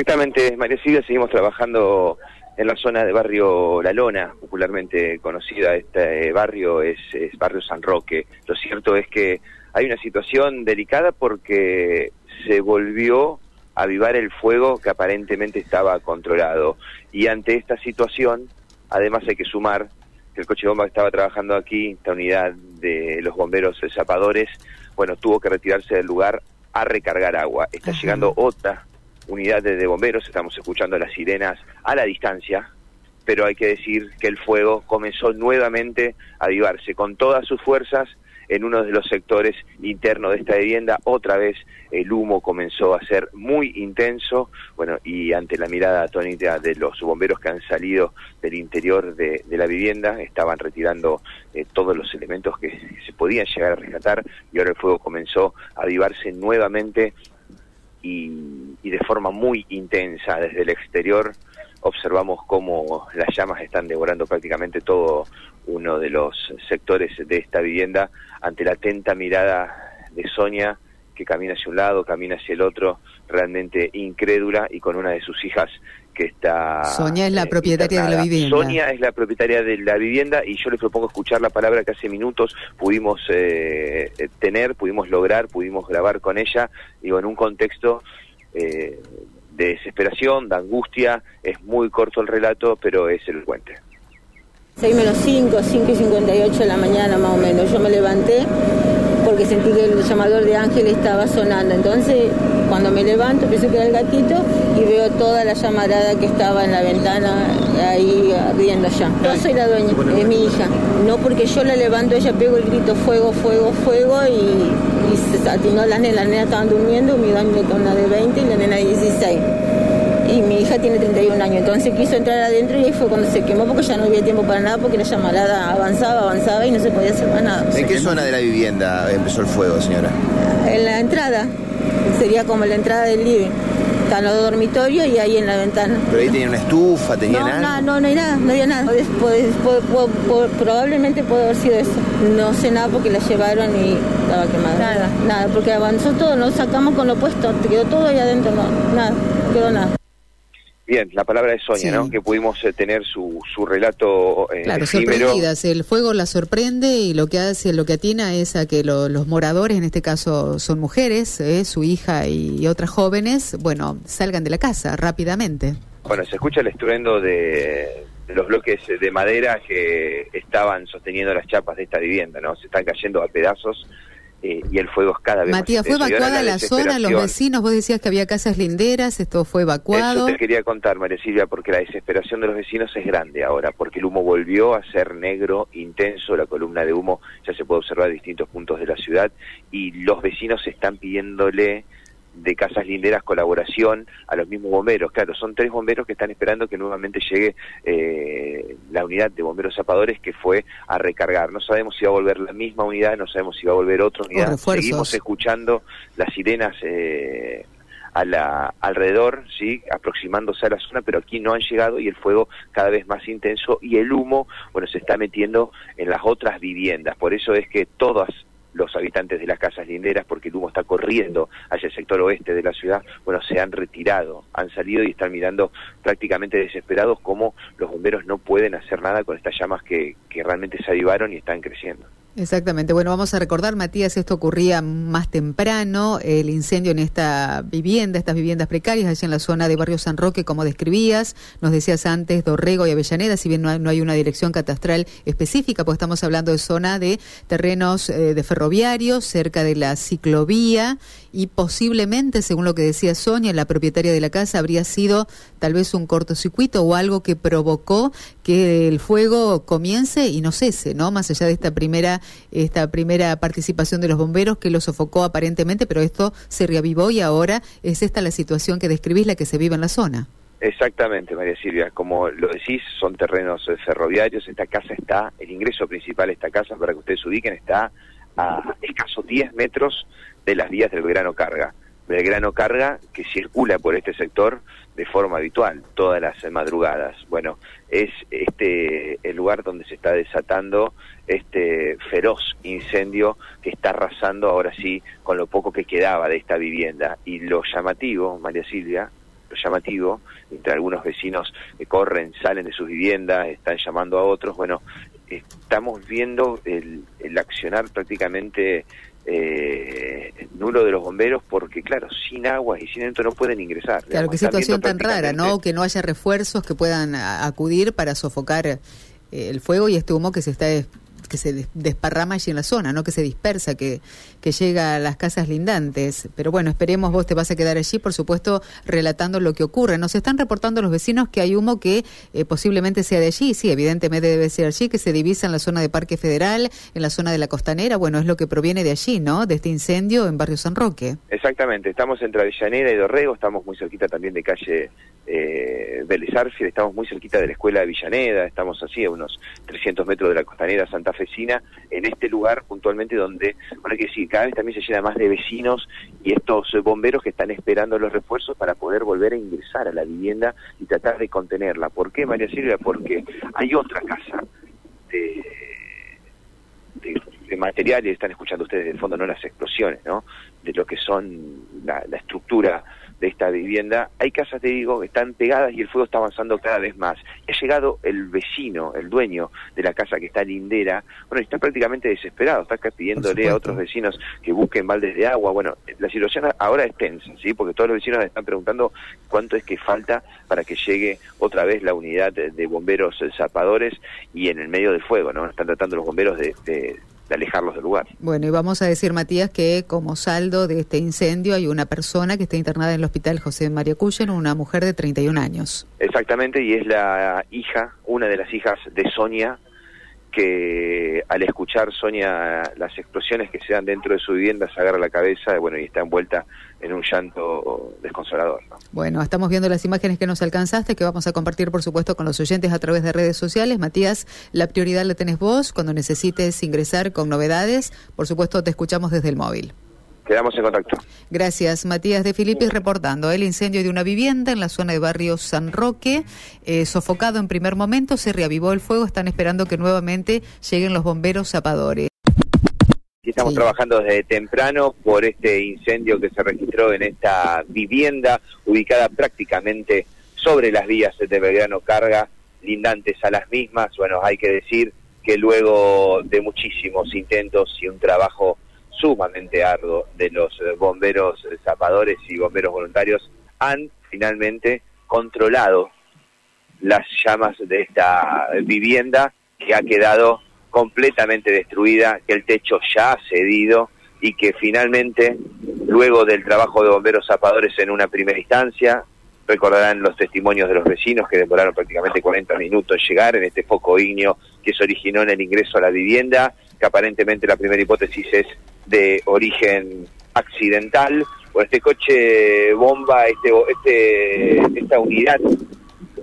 Exactamente, María Silvia, seguimos trabajando en la zona de barrio La Lona, popularmente conocida. Este barrio es, barrio San Roque. Lo cierto es que hay una situación delicada porque se volvió a avivar el fuego que aparentemente estaba controlado. Y ante esta situación, además hay que sumar que el coche bomba que estaba trabajando aquí, esta unidad de los bomberos zapadores, bueno, tuvo que retirarse del lugar a recargar agua. Está llegando otra unidades de bomberos, estamos escuchando las sirenas a la distancia, pero hay que decir que el fuego comenzó nuevamente a avivarse con todas sus fuerzas en uno de los sectores internos de esta vivienda. Otra vez el humo comenzó a ser muy intenso, bueno, y ante la mirada atónita de los bomberos que han salido del interior de, la vivienda, estaban retirando eh, todos los elementos que se podían llegar a rescatar y ahora el fuego comenzó a avivarse nuevamente y, de forma muy intensa desde el exterior observamos cómo las llamas están devorando prácticamente todo uno de los sectores de esta vivienda ante la atenta mirada de Sonia que camina hacia un lado, camina hacia el otro, realmente incrédula y con una de sus hijas que está... Sonia es la eh, propietaria de la vivienda. Sonia es la propietaria de la vivienda y yo les propongo escuchar la palabra que hace minutos pudimos eh, eh, tener, pudimos lograr, pudimos grabar con ella, digo, en un contexto de desesperación, de angustia, es muy corto el relato, pero es elocuente. 6 menos 5, 5 y 58 de la mañana más o menos, yo me levanté porque sentí que el llamador de Ángel estaba sonando. Entonces, cuando me levanto, pienso que era el gatito y veo toda la llamarada que estaba en la ventana ahí riendo ya. Yo soy la dueña, es mi hija. No porque yo la levanto, ella pegó el grito fuego, fuego, fuego y, se atinó las nenas. Las nenas estaban durmiendo, mi daño con una de 20 y la nena de 16 y mi hija tiene 31 años, entonces quiso entrar adentro y ahí fue cuando se quemó porque ya no había tiempo para nada porque la llamarada avanzaba, avanzaba y no se podía hacer más nada. ¿En qué zona de la vivienda empezó el fuego, señora? En la entrada, sería como la entrada del living. Están los dormitorios y ahí en la ventana. ¿Pero ahí tenía una estufa, tenía nada? No, no, no hay nada, no había nada. probablemente puede haber sido eso. No sé nada porque la llevaron y estaba quemada. Nada, nada, porque avanzó todo, nos sacamos con lo puesto, quedó todo ahí adentro, no, nada, no quedó nada. Bien, la palabra de Sonia, ¿no? Que pudimos eh, tener su, su relato eh, Claro, sorprendidas. El fuego la sorprende y lo que hace, lo que atina es a que los moradores, en este caso son mujeres, eh, su hija y, otras jóvenes, bueno, salgan de la casa rápidamente. Bueno, se escucha el estruendo de, de los bloques de madera que estaban sosteniendo las chapas de esta vivienda, ¿no? Se están cayendo a pedazos eh, y el fuego es cada vez Matías, ¿fue evacuada la, zona, los vecinos? Vos decías que había casas linderas, esto fue evacuado. Eso te quería contar, María Silvia, porque la desesperación de los vecinos es grande ahora, porque el humo volvió a ser negro, intenso, la columna de humo ya se puede observar en distintos puntos de la ciudad y los vecinos están pidiéndole de Casas Linderas colaboración a los mismos bomberos. Claro, son tres bomberos que están esperando que nuevamente llegue eh, la unidad de bomberos zapadores que fue a recargar. No sabemos si va a volver la misma unidad, no sabemos si va a volver otra unidad. Seguimos escuchando las sirenas eh, a la, alrededor, sí, aproximándose a la zona, pero aquí no han llegado y el fuego cada vez más intenso y el humo, bueno, se está metiendo en las otras viviendas. Por eso es que todas los habitantes de las casas linderas, porque el humo está corriendo hacia el sector oeste de la ciudad, bueno, se han retirado, han salido y están mirando prácticamente desesperados cómo los bomberos no pueden hacer nada con estas llamas que, que realmente se avivaron y están creciendo. Exactamente. Bueno, vamos a recordar, Matías, esto ocurría más temprano, el incendio en esta vivienda, estas viviendas precarias, allá en la zona de Barrio San Roque, como describías. Nos decías antes Dorrego y Avellaneda, si bien no hay, una dirección catastral específica, pues estamos hablando de zona de terrenos eh, de ferroviarios, cerca de la ciclovía y posiblemente, según lo que decía Sonia, la propietaria de la casa, habría sido tal vez un cortocircuito o algo que provocó que el fuego comience y no cese, ¿no? Más allá de esta primera, esta primera participación de los bomberos que lo sofocó aparentemente, pero esto se reavivó y ahora es esta la situación que describís, la que se vive en la zona. Exactamente, María Silvia. Como lo decís, son terrenos eh, ferroviarios. Esta casa está, el ingreso principal de esta casa, para que ustedes ubiquen, está a escasos 10 metros de las vías del Belgrano Carga. Belgrano Carga que circula por este sector de forma habitual, todas las madrugadas. Bueno, es este el lugar donde se está desatando este feroz incendio que está arrasando ahora sí con lo poco que quedaba de esta vivienda. Y lo llamativo, María Silvia, llamativo, entre algunos vecinos que corren, salen de sus viviendas, están llamando a otros, bueno, estamos viendo el, el accionar prácticamente eh, nulo de los bomberos porque, claro, sin agua y sin esto no pueden ingresar. Claro, qué situación tan rara, ¿no? Que no haya refuerzos que puedan acudir para sofocar eh, el fuego y este humo que se está que se desparrama allí en la zona, no que se dispersa, que, que llega a las casas lindantes. Pero bueno, esperemos, vos te vas a quedar allí, por supuesto, relatando lo que ocurre. Nos están reportando los vecinos que hay humo que eh, posiblemente sea de allí, sí, evidentemente debe ser allí, que se divisa en la zona de Parque Federal, en la zona de la costanera, bueno, es lo que proviene de allí, ¿no? De este incendio en Barrio San Roque. Exactamente, estamos entre Avellaneda y Dorrego, estamos muy cerquita también de calle eh, estamos muy cerquita de la escuela de Villaneda, estamos así a unos 300 metros de la costanera santafesina, en este lugar puntualmente donde, bueno, que decir, cada vez también se llena más de vecinos y estos bomberos que están esperando los refuerzos para poder volver a ingresar a la vivienda y tratar de contenerla. ¿Por qué, María Silvia? Porque hay otra casa de, de, materiales, están escuchando ustedes de fondo, no las explosiones, ¿no? De lo que son la, la estructura de esta vivienda, hay casas, te digo, que están pegadas y el fuego está avanzando cada vez más. Y ha llegado el vecino, el dueño de la casa que está lindera, bueno, está prácticamente desesperado, está pidiéndole a otros vecinos que busquen baldes de agua. Bueno, la situación ahora es tensa, ¿sí? Porque todos los vecinos están preguntando cuánto es que falta para que llegue otra vez la unidad de bomberos zapadores y en el medio del fuego, ¿no? Están tratando los bomberos de de alejarlos del lugar. Bueno, y vamos a decir, Matías, que como saldo de este incendio hay una persona que está internada en el hospital José María Cuyen, una mujer de 31 años. Exactamente, y es la hija, una de las hijas de Sonia, que al escuchar Sonia las explosiones que se dan dentro de su vivienda se agarra la cabeza bueno, y está envuelta en un llanto desconsolador. Bueno, estamos viendo las imágenes que nos alcanzaste, que vamos a compartir, por supuesto, con los oyentes a través de redes sociales. Matías, la prioridad la tenés vos. Cuando necesites ingresar con novedades, por supuesto, te escuchamos desde el móvil. Quedamos en contacto. Gracias. Matías de Filipis reportando el incendio de una vivienda en la zona de barrio San Roque. Eh, sofocado en primer momento, se reavivó el fuego. Están esperando que nuevamente lleguen los bomberos zapadores. Estamos trabajando desde temprano por este incendio que se registró en esta vivienda ubicada prácticamente sobre las vías de Belgrano Carga, lindantes a las mismas. Bueno, hay que decir que luego de muchísimos intentos y un trabajo sumamente arduo de los eh, bomberos zapadores y bomberos voluntarios han finalmente controlado las llamas de esta vivienda que ha quedado completamente destruida, que el techo ya ha cedido y que finalmente, luego del trabajo de bomberos zapadores en una primera instancia, recordarán los testimonios de los vecinos que demoraron prácticamente 40 minutos en llegar en este foco ígneo que se originó en el ingreso a la vivienda, que aparentemente la primera hipótesis es de origen accidental, por este coche bomba, este, este, esta unidad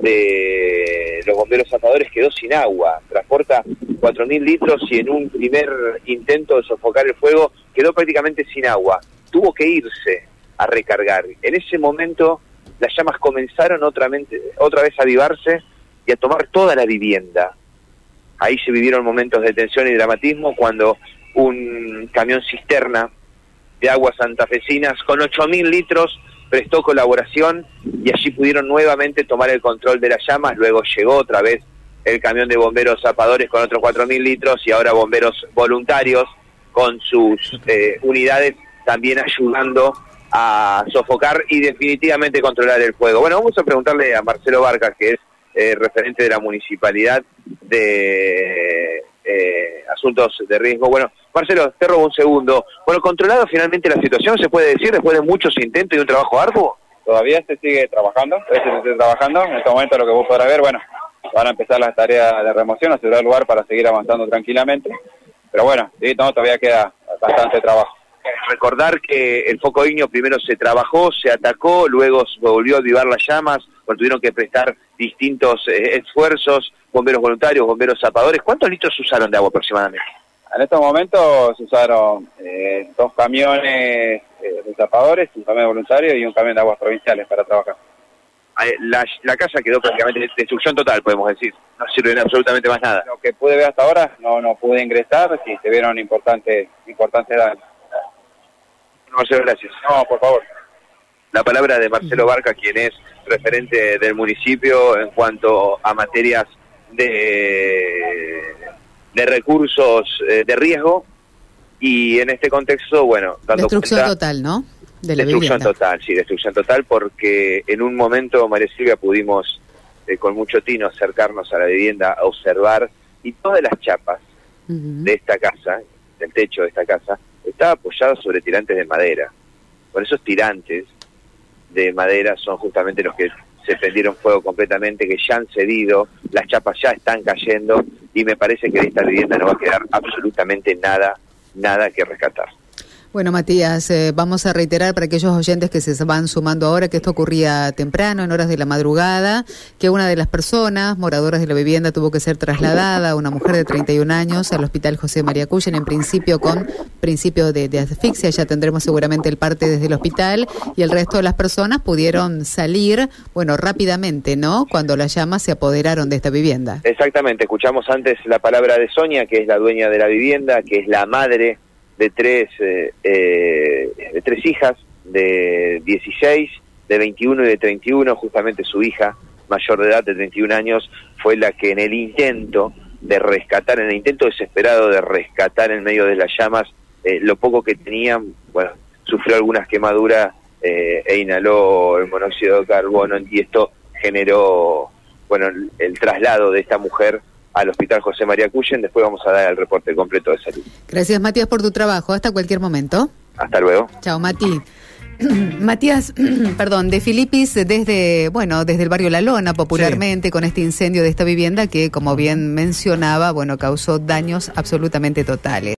de los bomberos zapadores quedó sin agua, transporta 4.000 litros y en un primer intento de sofocar el fuego quedó prácticamente sin agua, tuvo que irse a recargar. En ese momento las llamas comenzaron otra, otra vez a avivarse y a tomar toda la vivienda. Ahí se vivieron momentos de tensión y dramatismo cuando un camión cisterna de aguas santafesinas con 8.000 litros prestó colaboración y allí pudieron nuevamente tomar el control de las llamas. Luego llegó otra vez el camión de bomberos zapadores con otros 4.000 litros y ahora bomberos voluntarios con sus eh, unidades también ayudando a sofocar y definitivamente controlar el fuego. Bueno, vamos a preguntarle a Marcelo Vargas, que es eh, referente de la municipalidad de eh, asuntos de riesgo. Bueno, Marcelo, te robo un segundo. Bueno, controlado finalmente la situación, ¿se puede decir después de muchos intentos y un trabajo arduo? Todavía se sigue trabajando, se sigue trabajando. En este momento lo que vos podrás ver, bueno, van a empezar las tareas de remoción, asegurar lugar para seguir avanzando tranquilamente. Pero bueno, sí, todavía queda bastante trabajo. Recordar que el foco ignio primero se trabajó, se atacó, luego volvió a avivar las llamas, tuvieron que prestar distintos eh, esfuerzos, bomberos voluntarios, bomberos zapadores. ¿Cuántos litros usaron de agua aproximadamente? En estos momentos se usaron eh, dos camiones eh, de zapadores, un camión voluntario y un camión de aguas provinciales para trabajar. Ah, la, casa quedó prácticamente de destrucción total, podemos decir. No sirve absolutamente más nada. Lo que pude ver hasta ahora, no, no pude ingresar, sí, se vieron importantes, importantes daños. Marcelo, gracias. No, por favor. la palabra de Marcelo Barca, quien es referente del municipio en cuanto a materias de, de recursos eh, de riesgo y en este contexto, bueno, dando Destrucción total, ¿no? De la destrucción total, sí, destrucción total porque en un momento, María Silvia, pudimos eh, con mucho tino acercarnos a la vivienda a observar y todas las chapas de esta casa, del techo de esta casa, estaba apoyado sobre tirantes de madera. Por esos tirantes de madera son justamente los que se prendieron fuego completamente, que ya han cedido, las chapas ya están cayendo y me parece que de esta vivienda no va a quedar absolutamente nada, nada que rescatar. Bueno, Matías, eh, vamos a reiterar para aquellos oyentes que se van sumando ahora que esto ocurría temprano, en horas de la madrugada, que una de las personas moradoras de la vivienda tuvo que ser trasladada, una mujer de 31 años, al hospital José María Cuyen, en principio con principio de, de, asfixia, ya tendremos seguramente el parte desde el hospital, y el resto de las personas pudieron salir, bueno, rápidamente, ¿no? Cuando las llamas se apoderaron de esta vivienda. Exactamente, escuchamos antes la palabra de Sonia, que es la dueña de la vivienda, que es la madre de tres, eh, eh, de tres hijas, de 16, de 21 y de 31, justamente su hija mayor de edad de 31 años fue la que en el intento de rescatar, en el intento desesperado de rescatar en medio de las llamas eh, lo poco que tenían, bueno, sufrió algunas quemaduras e inhaló el monóxido de carbono y esto generó, bueno, el traslado de esta mujer al Hospital José María Cuyen. Después vamos a dar el reporte completo de salud. Gracias, Matías, por tu trabajo. Hasta cualquier momento. Hasta luego. Chao, Mati. Matías, perdón, de Filipis desde, bueno, desde el barrio La Lona, popularmente, con este incendio de esta vivienda que, como bien mencionaba, bueno, causó daños absolutamente totales.